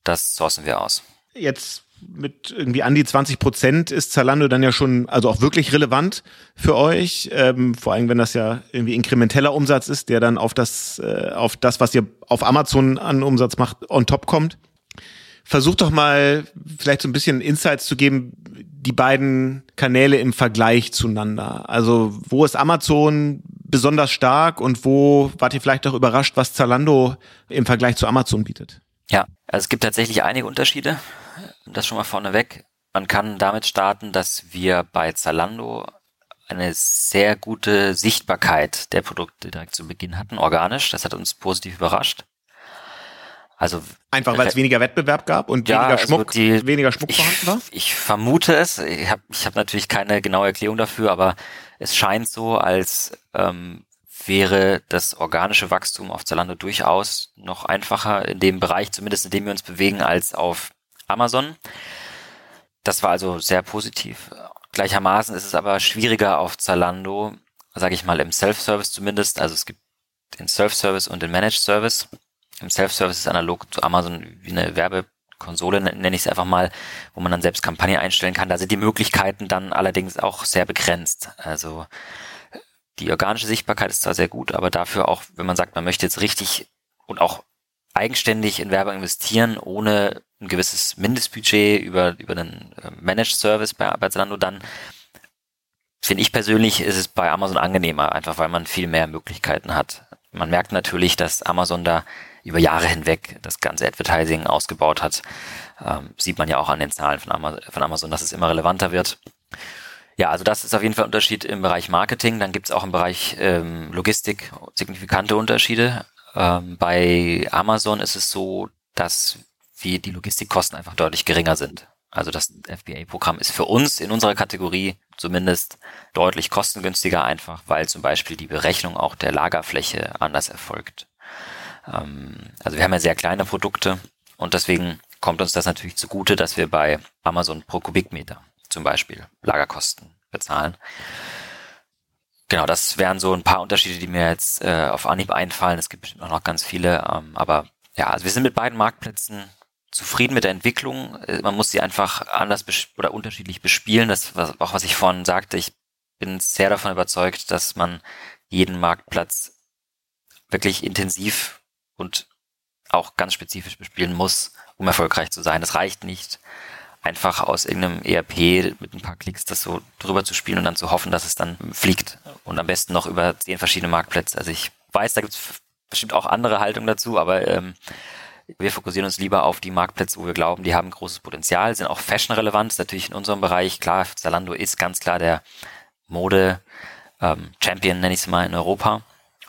das sourcen wir aus. Jetzt mit irgendwie an die 20 Prozent ist Zalando dann ja schon, also auch wirklich relevant für euch. Ähm, vor allem, wenn das ja irgendwie inkrementeller Umsatz ist, der dann auf das, äh, auf das, was ihr auf Amazon an Umsatz macht, on top kommt. Versucht doch mal vielleicht so ein bisschen Insights zu geben, die beiden Kanäle im Vergleich zueinander. Also wo ist Amazon besonders stark und wo wart ihr vielleicht auch überrascht, was Zalando im Vergleich zu Amazon bietet? Ja, also es gibt tatsächlich einige Unterschiede. Das schon mal vorneweg. Man kann damit starten, dass wir bei Zalando eine sehr gute Sichtbarkeit der Produkte direkt zu Beginn hatten, organisch. Das hat uns positiv überrascht. Also einfach weil es weniger Wettbewerb gab und ja, weniger also Schmuck, also die, weniger Schmuck ich, vorhanden war. Ich vermute es. Ich habe ich hab natürlich keine genaue Erklärung dafür, aber es scheint so, als ähm, wäre das organische Wachstum auf Zalando durchaus noch einfacher in dem Bereich, zumindest in dem wir uns bewegen, als auf Amazon. Das war also sehr positiv. Gleichermaßen ist es aber schwieriger auf Zalando, sage ich mal im Self-Service zumindest. Also es gibt den Self-Service und den Managed Service. Im Self-Service ist analog zu Amazon wie eine Werbekonsole, nenne ich es einfach mal, wo man dann selbst Kampagne einstellen kann. Da sind die Möglichkeiten dann allerdings auch sehr begrenzt. Also die organische Sichtbarkeit ist zwar sehr gut, aber dafür auch, wenn man sagt, man möchte jetzt richtig und auch eigenständig in Werbung investieren, ohne ein gewisses Mindestbudget über, über einen äh, Managed Service bei, bei Zalando, dann finde ich persönlich ist es bei Amazon angenehmer, einfach weil man viel mehr Möglichkeiten hat. Man merkt natürlich, dass Amazon da über Jahre hinweg das ganze Advertising ausgebaut hat. Ähm, sieht man ja auch an den Zahlen von Amazon, von Amazon, dass es immer relevanter wird. Ja, also das ist auf jeden Fall ein Unterschied im Bereich Marketing. Dann gibt es auch im Bereich ähm, Logistik signifikante Unterschiede. Ähm, bei Amazon ist es so, dass wir die Logistikkosten einfach deutlich geringer sind. Also das FBA-Programm ist für uns in unserer Kategorie zumindest deutlich kostengünstiger einfach, weil zum Beispiel die Berechnung auch der Lagerfläche anders erfolgt. Ähm, also wir haben ja sehr kleine Produkte und deswegen kommt uns das natürlich zugute, dass wir bei Amazon pro Kubikmeter zum Beispiel Lagerkosten bezahlen. Genau, das wären so ein paar Unterschiede, die mir jetzt äh, auf Anhieb einfallen. Es gibt bestimmt auch noch ganz viele, ähm, aber ja, also wir sind mit beiden Marktplätzen zufrieden mit der Entwicklung. Äh, man muss sie einfach anders oder unterschiedlich bespielen. Das war auch, was ich vorhin sagte. Ich bin sehr davon überzeugt, dass man jeden Marktplatz wirklich intensiv und auch ganz spezifisch bespielen muss, um erfolgreich zu sein. Das reicht nicht, einfach aus irgendeinem ERP mit ein paar Klicks das so drüber zu spielen und dann zu hoffen, dass es dann fliegt. Und am besten noch über zehn verschiedene Marktplätze. Also ich weiß, da gibt es bestimmt auch andere Haltungen dazu, aber ähm, wir fokussieren uns lieber auf die Marktplätze, wo wir glauben, die haben großes Potenzial, sind auch fashion-relevant, ist natürlich in unserem Bereich. Klar, Zalando ist ganz klar der Mode-Champion, ähm, nenne ich es mal, in Europa.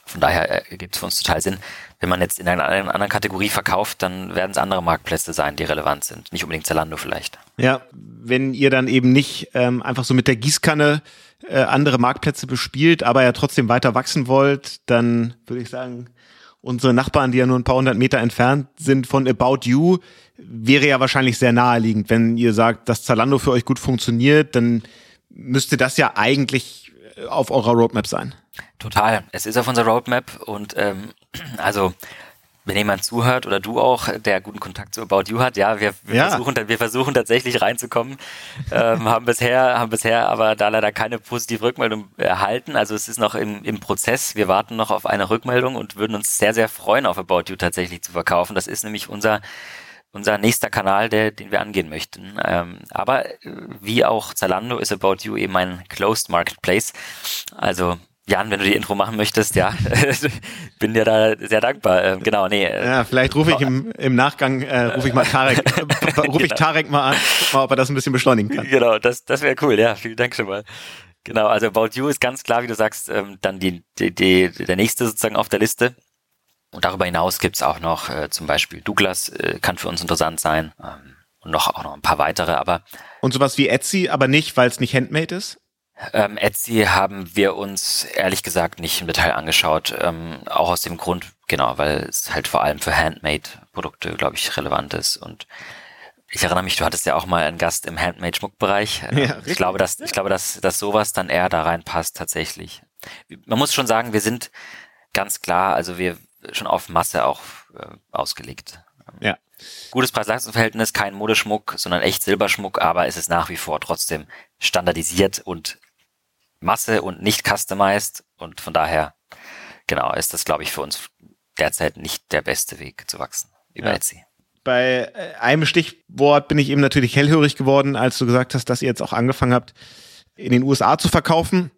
Von daher äh, gibt es für uns total Sinn. Wenn man jetzt in einer anderen Kategorie verkauft, dann werden es andere Marktplätze sein, die relevant sind. Nicht unbedingt Zalando vielleicht. Ja, wenn ihr dann eben nicht ähm, einfach so mit der Gießkanne äh, andere Marktplätze bespielt, aber ja trotzdem weiter wachsen wollt, dann würde ich sagen, unsere Nachbarn, die ja nur ein paar hundert Meter entfernt sind von About You, wäre ja wahrscheinlich sehr naheliegend. Wenn ihr sagt, dass Zalando für euch gut funktioniert, dann müsste das ja eigentlich äh, auf eurer Roadmap sein. Total. Es ist auf unserer Roadmap und ähm, also wenn jemand zuhört oder du auch, der guten Kontakt zu About You hat, ja, wir, wir ja. versuchen, wir versuchen tatsächlich reinzukommen, ähm, haben bisher, haben bisher aber da leider keine positive Rückmeldung erhalten. Also es ist noch im, im Prozess. Wir warten noch auf eine Rückmeldung und würden uns sehr, sehr freuen, auf About You tatsächlich zu verkaufen. Das ist nämlich unser unser nächster Kanal, der, den wir angehen möchten. Ähm, aber äh, wie auch Zalando ist About You eben ein Closed Marketplace. Also Jan, wenn du die Intro machen möchtest, ja, (laughs) bin dir da sehr dankbar. Ähm, genau, nee. Äh, ja, vielleicht rufe ich im, im Nachgang, äh, rufe ich mal (laughs) Tarek, äh, rufe ich genau. Tarek mal an, mal, ob er das ein bisschen beschleunigen kann. Genau, das, das wäre cool, ja, vielen Dank schon mal. Genau, also About You ist ganz klar, wie du sagst, ähm, dann die, die, die, der nächste sozusagen auf der Liste. Und darüber hinaus gibt's auch noch äh, zum Beispiel Douglas, äh, kann für uns interessant sein. Ähm, und noch auch noch ein paar weitere, aber. Und sowas wie Etsy, aber nicht, weil es nicht handmade ist? Ähm, Etsy haben wir uns ehrlich gesagt nicht im Detail angeschaut, ähm, auch aus dem Grund, genau, weil es halt vor allem für Handmade-Produkte, glaube ich, relevant ist. Und ich erinnere mich, du hattest ja auch mal einen Gast im Handmade-Schmuckbereich. Ja, ich glaube, dass ich glaube, dass, dass sowas dann eher da reinpasst tatsächlich. Man muss schon sagen, wir sind ganz klar, also wir schon auf Masse auch äh, ausgelegt. Ja. Gutes Preis-Leistungs-Verhältnis, kein Modeschmuck, sondern echt Silberschmuck, aber es ist nach wie vor trotzdem standardisiert und Masse und nicht customized und von daher, genau, ist das, glaube ich, für uns derzeit nicht der beste Weg zu wachsen über ja. Etsy. Bei äh, einem Stichwort bin ich eben natürlich hellhörig geworden, als du gesagt hast, dass ihr jetzt auch angefangen habt, in den USA zu verkaufen.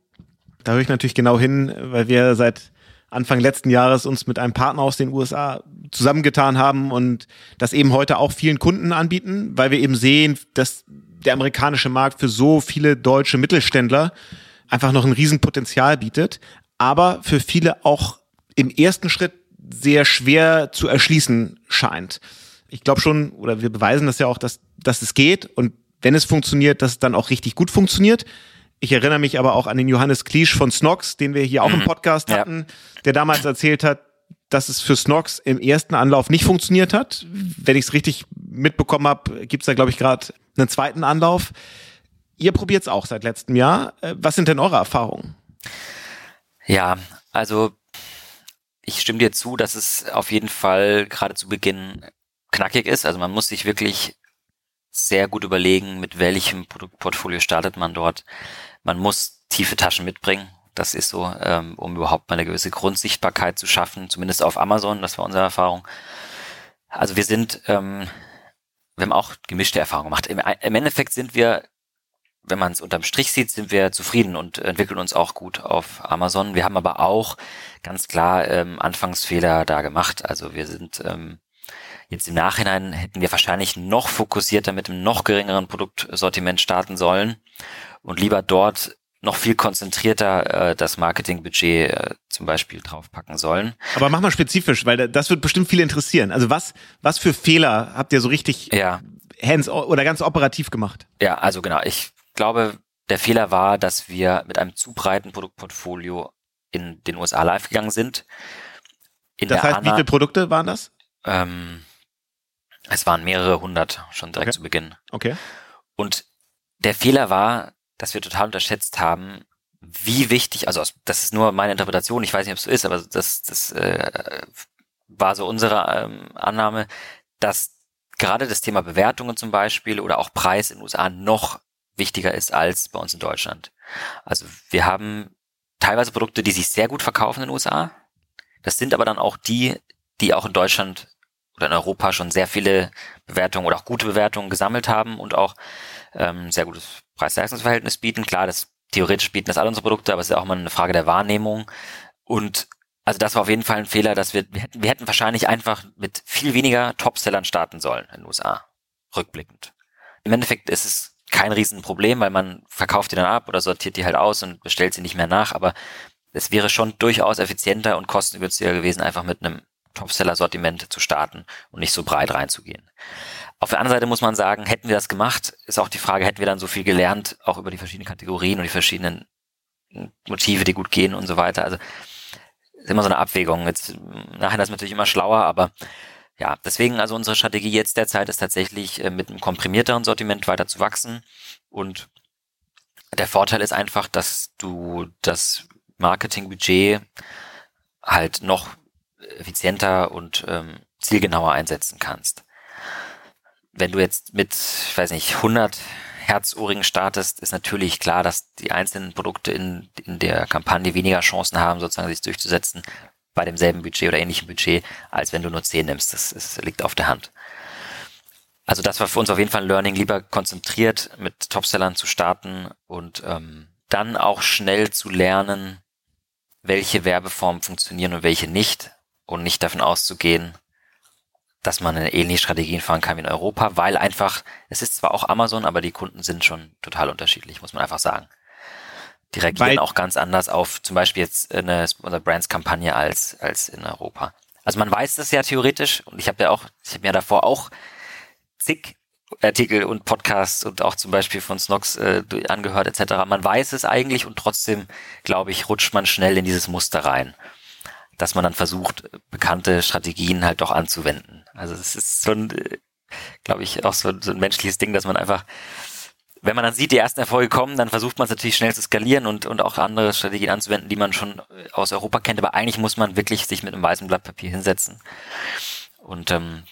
Da höre ich natürlich genau hin, weil wir seit Anfang letzten Jahres uns mit einem Partner aus den USA zusammengetan haben und das eben heute auch vielen Kunden anbieten, weil wir eben sehen, dass der amerikanische Markt für so viele deutsche Mittelständler einfach noch ein Riesenpotenzial bietet, aber für viele auch im ersten Schritt sehr schwer zu erschließen scheint. Ich glaube schon, oder wir beweisen das ja auch, dass, dass es geht und wenn es funktioniert, dass es dann auch richtig gut funktioniert. Ich erinnere mich aber auch an den Johannes Kliesch von Snox, den wir hier auch im mhm. Podcast hatten, ja. der damals erzählt hat, dass es für Snox im ersten Anlauf nicht funktioniert hat. Wenn ich es richtig mitbekommen habe, gibt es da, glaube ich, gerade einen zweiten Anlauf. Ihr probiert es auch seit letztem Jahr. Äh, was sind denn eure Erfahrungen? Ja, also ich stimme dir zu, dass es auf jeden Fall gerade zu Beginn knackig ist. Also man muss sich wirklich sehr gut überlegen, mit welchem Produktportfolio startet man dort. Man muss tiefe Taschen mitbringen. Das ist so, ähm, um überhaupt mal eine gewisse Grundsichtbarkeit zu schaffen, zumindest auf Amazon, das war unsere Erfahrung. Also wir sind, ähm, wir haben auch gemischte Erfahrungen gemacht. Im, im Endeffekt sind wir, wenn man es unterm Strich sieht, sind wir zufrieden und entwickeln uns auch gut auf Amazon. Wir haben aber auch ganz klar ähm, Anfangsfehler da gemacht. Also wir sind ähm, Jetzt im Nachhinein hätten wir wahrscheinlich noch fokussierter mit einem noch geringeren Produktsortiment starten sollen und lieber dort noch viel konzentrierter äh, das Marketingbudget äh, zum Beispiel draufpacken sollen. Aber mach mal spezifisch, weil das wird bestimmt viele interessieren. Also was, was für Fehler habt ihr so richtig ja. hands oder ganz operativ gemacht? Ja, also genau. Ich glaube, der Fehler war, dass wir mit einem zu breiten Produktportfolio in den USA live gegangen sind. In das heißt, Anna, wie viele Produkte waren das? Ähm, es waren mehrere hundert schon direkt okay. zu Beginn. Okay. Und der Fehler war, dass wir total unterschätzt haben, wie wichtig, also das ist nur meine Interpretation, ich weiß nicht, ob es so ist, aber das, das äh, war so unsere ähm, Annahme, dass gerade das Thema Bewertungen zum Beispiel oder auch Preis in den USA noch wichtiger ist als bei uns in Deutschland. Also wir haben teilweise Produkte, die sich sehr gut verkaufen in den USA. Das sind aber dann auch die, die auch in Deutschland oder in Europa schon sehr viele Bewertungen oder auch gute Bewertungen gesammelt haben und auch ähm, sehr gutes Preis-Leistungs-Verhältnis bieten. Klar, das theoretisch bieten das alle unsere Produkte, aber es ist auch mal eine Frage der Wahrnehmung. Und also das war auf jeden Fall ein Fehler, dass wir, wir hätten wahrscheinlich einfach mit viel weniger Topsellern starten sollen in den USA, rückblickend. Im Endeffekt ist es kein Riesenproblem, weil man verkauft die dann ab oder sortiert die halt aus und bestellt sie nicht mehr nach, aber es wäre schon durchaus effizienter und kostengünstiger gewesen, einfach mit einem Topseller-Sortiment zu starten und nicht so breit reinzugehen. Auf der anderen Seite muss man sagen, hätten wir das gemacht, ist auch die Frage, hätten wir dann so viel gelernt, auch über die verschiedenen Kategorien und die verschiedenen Motive, die gut gehen und so weiter. Also ist immer so eine Abwägung. Jetzt nachher ist natürlich immer schlauer, aber ja, deswegen also unsere Strategie jetzt derzeit ist tatsächlich äh, mit einem komprimierteren Sortiment weiter zu wachsen und der Vorteil ist einfach, dass du das Marketingbudget halt noch effizienter und ähm, zielgenauer einsetzen kannst. Wenn du jetzt mit, ich weiß nicht, 100 Herzohrringen startest, ist natürlich klar, dass die einzelnen Produkte in, in der Kampagne weniger Chancen haben, sozusagen sich durchzusetzen bei demselben Budget oder ähnlichem Budget, als wenn du nur 10 nimmst. Das, das liegt auf der Hand. Also das war für uns auf jeden Fall ein Learning, lieber konzentriert mit Topsellern zu starten und ähm, dann auch schnell zu lernen, welche Werbeformen funktionieren und welche nicht und nicht davon auszugehen, dass man eine ähnliche Strategien fahren kann wie in Europa, weil einfach, es ist zwar auch Amazon, aber die Kunden sind schon total unterschiedlich, muss man einfach sagen. Die reagieren weil auch ganz anders auf zum Beispiel jetzt eine Sponsor Brands Kampagne als, als in Europa. Also man weiß das ja theoretisch und ich habe ja auch, ich habe mir davor auch zig Artikel und Podcasts und auch zum Beispiel von Snox äh, angehört etc. Man weiß es eigentlich und trotzdem, glaube ich, rutscht man schnell in dieses Muster rein dass man dann versucht, bekannte Strategien halt doch anzuwenden. Also es ist so ein, äh, glaube ich, auch so, so ein menschliches Ding, dass man einfach, wenn man dann sieht, die ersten Erfolge kommen, dann versucht man es natürlich schnell zu skalieren und, und auch andere Strategien anzuwenden, die man schon aus Europa kennt. Aber eigentlich muss man wirklich sich mit einem weißen Blatt Papier hinsetzen. Und ähm,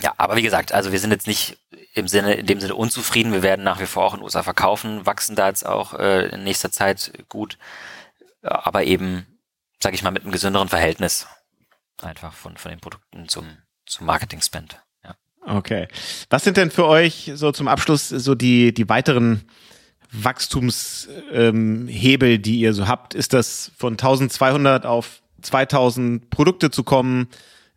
ja, aber wie gesagt, also wir sind jetzt nicht im Sinne, in dem Sinne unzufrieden. Wir werden nach wie vor auch in USA verkaufen, wachsen da jetzt auch äh, in nächster Zeit gut. Aber eben sage ich mal, mit einem gesünderen Verhältnis einfach von, von den Produkten zum, zum Marketing-Spend. Okay. Was sind denn für euch so zum Abschluss so die, die weiteren Wachstumshebel, ähm, die ihr so habt? Ist das von 1200 auf 2000 Produkte zu kommen?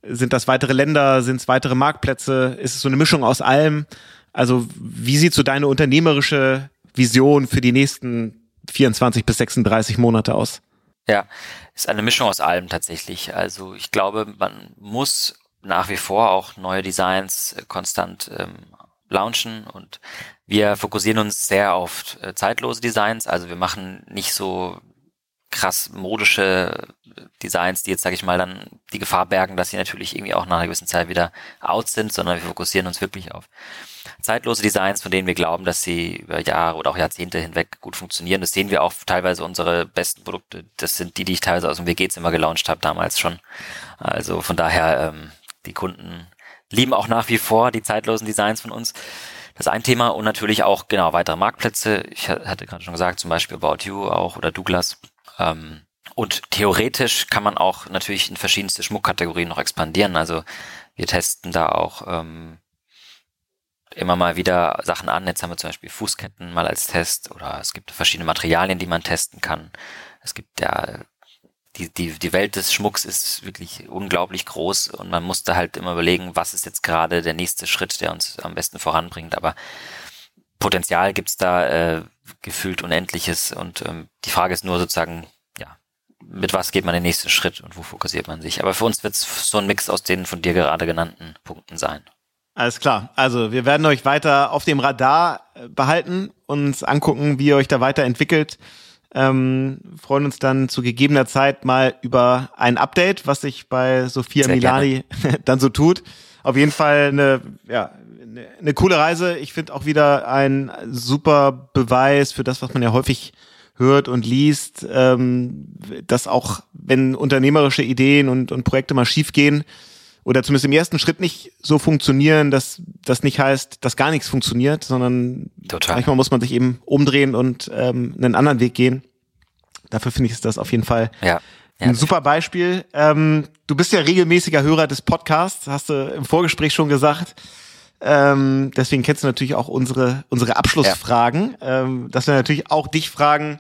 Sind das weitere Länder? Sind es weitere Marktplätze? Ist es so eine Mischung aus allem? Also wie sieht so deine unternehmerische Vision für die nächsten 24 bis 36 Monate aus? Ja, ist eine Mischung aus allem tatsächlich. Also ich glaube, man muss nach wie vor auch neue Designs äh, konstant ähm, launchen und wir fokussieren uns sehr auf äh, zeitlose Designs. Also wir machen nicht so krass modische Designs, die jetzt, sage ich mal, dann die Gefahr bergen, dass sie natürlich irgendwie auch nach einer gewissen Zeit wieder out sind, sondern wir fokussieren uns wirklich auf zeitlose Designs, von denen wir glauben, dass sie über Jahre oder auch Jahrzehnte hinweg gut funktionieren. Das sehen wir auch teilweise unsere besten Produkte. Das sind die, die ich teilweise aus dem WG-Zimmer gelauncht habe damals schon. Also von daher, ähm, die Kunden lieben auch nach wie vor die zeitlosen Designs von uns. Das ist ein Thema und natürlich auch genau weitere Marktplätze. Ich hatte gerade schon gesagt, zum Beispiel About You auch oder Douglas. Ähm, und theoretisch kann man auch natürlich in verschiedenste Schmuckkategorien noch expandieren. Also wir testen da auch ähm, immer mal wieder Sachen an. Jetzt haben wir zum Beispiel Fußketten mal als Test oder es gibt verschiedene Materialien, die man testen kann. Es gibt ja die, die, die Welt des Schmucks ist wirklich unglaublich groß und man musste halt immer überlegen, was ist jetzt gerade der nächste Schritt, der uns am besten voranbringt. Aber Potenzial gibt's da äh, gefühlt unendliches und ähm, die Frage ist nur sozusagen, ja, mit was geht man den nächsten Schritt und wo fokussiert man sich. Aber für uns wird's so ein Mix aus den von dir gerade genannten Punkten sein. Alles klar. Also wir werden euch weiter auf dem Radar äh, behalten, uns angucken, wie ihr euch da weiterentwickelt. Ähm, freuen uns dann zu gegebener Zeit mal über ein Update, was sich bei Sophia Sehr Milani (laughs) dann so tut. Auf jeden Fall eine, ja, eine, eine coole Reise. Ich finde auch wieder ein super Beweis für das, was man ja häufig hört und liest, ähm, dass auch wenn unternehmerische Ideen und, und Projekte mal schiefgehen, oder zumindest im ersten Schritt nicht so funktionieren, dass das nicht heißt, dass gar nichts funktioniert, sondern Total. manchmal muss man sich eben umdrehen und ähm, einen anderen Weg gehen. Dafür finde ich es das auf jeden Fall ja. Ja, ein super Beispiel. Ähm, du bist ja regelmäßiger Hörer des Podcasts, hast du im Vorgespräch schon gesagt. Ähm, deswegen kennst du natürlich auch unsere, unsere Abschlussfragen. Ja. Ähm, dass wir natürlich auch dich fragen,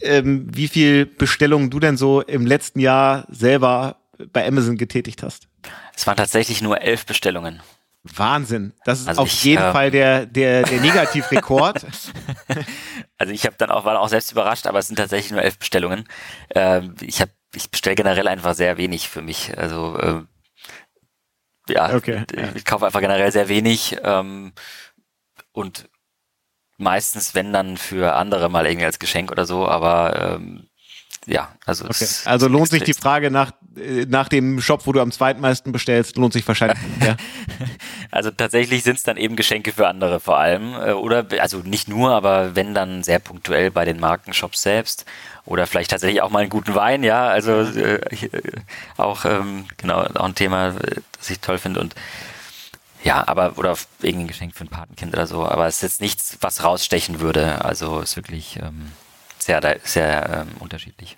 ähm, wie viel Bestellungen du denn so im letzten Jahr selber bei Amazon getätigt hast. Es waren tatsächlich nur elf Bestellungen. Wahnsinn. Das ist also auf ich, jeden äh, Fall der, der, der Negativrekord. (laughs) (laughs) also ich habe dann auch, war auch selbst überrascht, aber es sind tatsächlich nur elf Bestellungen. Ähm, ich habe, ich bestelle generell einfach sehr wenig für mich. Also äh, ja, okay, ich, ja. ich kaufe einfach generell sehr wenig ähm, und meistens, wenn dann für andere mal irgendwie als Geschenk oder so, aber ähm, ja, also. Okay. Also lohnt sich die Frage nach, äh, nach dem Shop, wo du am zweitmeisten bestellst, lohnt sich wahrscheinlich. ja. (laughs) Also tatsächlich sind es dann eben Geschenke für andere vor allem. Äh, oder, also nicht nur, aber wenn dann sehr punktuell bei den Markenshops selbst. Oder vielleicht tatsächlich auch mal einen guten Wein, ja. Also äh, äh, auch, ähm, genau, auch ein Thema, das ich toll finde. Und ja, aber, oder irgendwie ein Geschenk für ein Patenkind oder so. Aber es ist jetzt nichts, was rausstechen würde. Also es ist wirklich. Ähm, sehr, sehr ähm, unterschiedlich.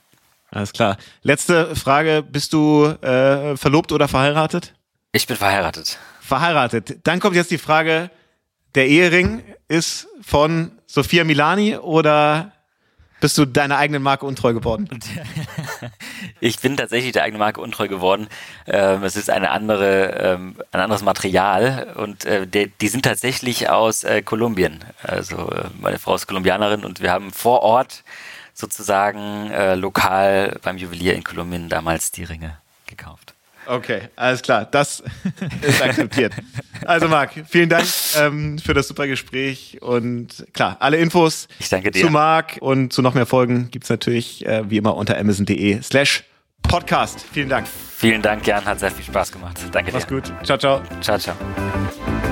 Alles klar. Letzte Frage. Bist du äh, verlobt oder verheiratet? Ich bin verheiratet. Verheiratet. Dann kommt jetzt die Frage, der Ehering ist von Sophia Milani oder bist du deiner eigenen Marke untreu geworden? (laughs) Ich bin tatsächlich der eigenen Marke untreu geworden. Ähm, es ist eine andere, ähm, ein anderes Material und äh, die, die sind tatsächlich aus äh, Kolumbien. Also äh, meine Frau ist Kolumbianerin und wir haben vor Ort sozusagen äh, lokal beim Juwelier in Kolumbien damals die Ringe. Okay, alles klar, das (laughs) ist akzeptiert. Also Marc, vielen Dank ähm, für das super Gespräch und klar, alle Infos zu Marc und zu noch mehr Folgen gibt's natürlich äh, wie immer unter amazon.de slash podcast. Vielen Dank. Vielen Dank, Jan, hat sehr viel Spaß gemacht. Danke Mach's dir. Mach's gut. Ciao, ciao. Ciao, ciao.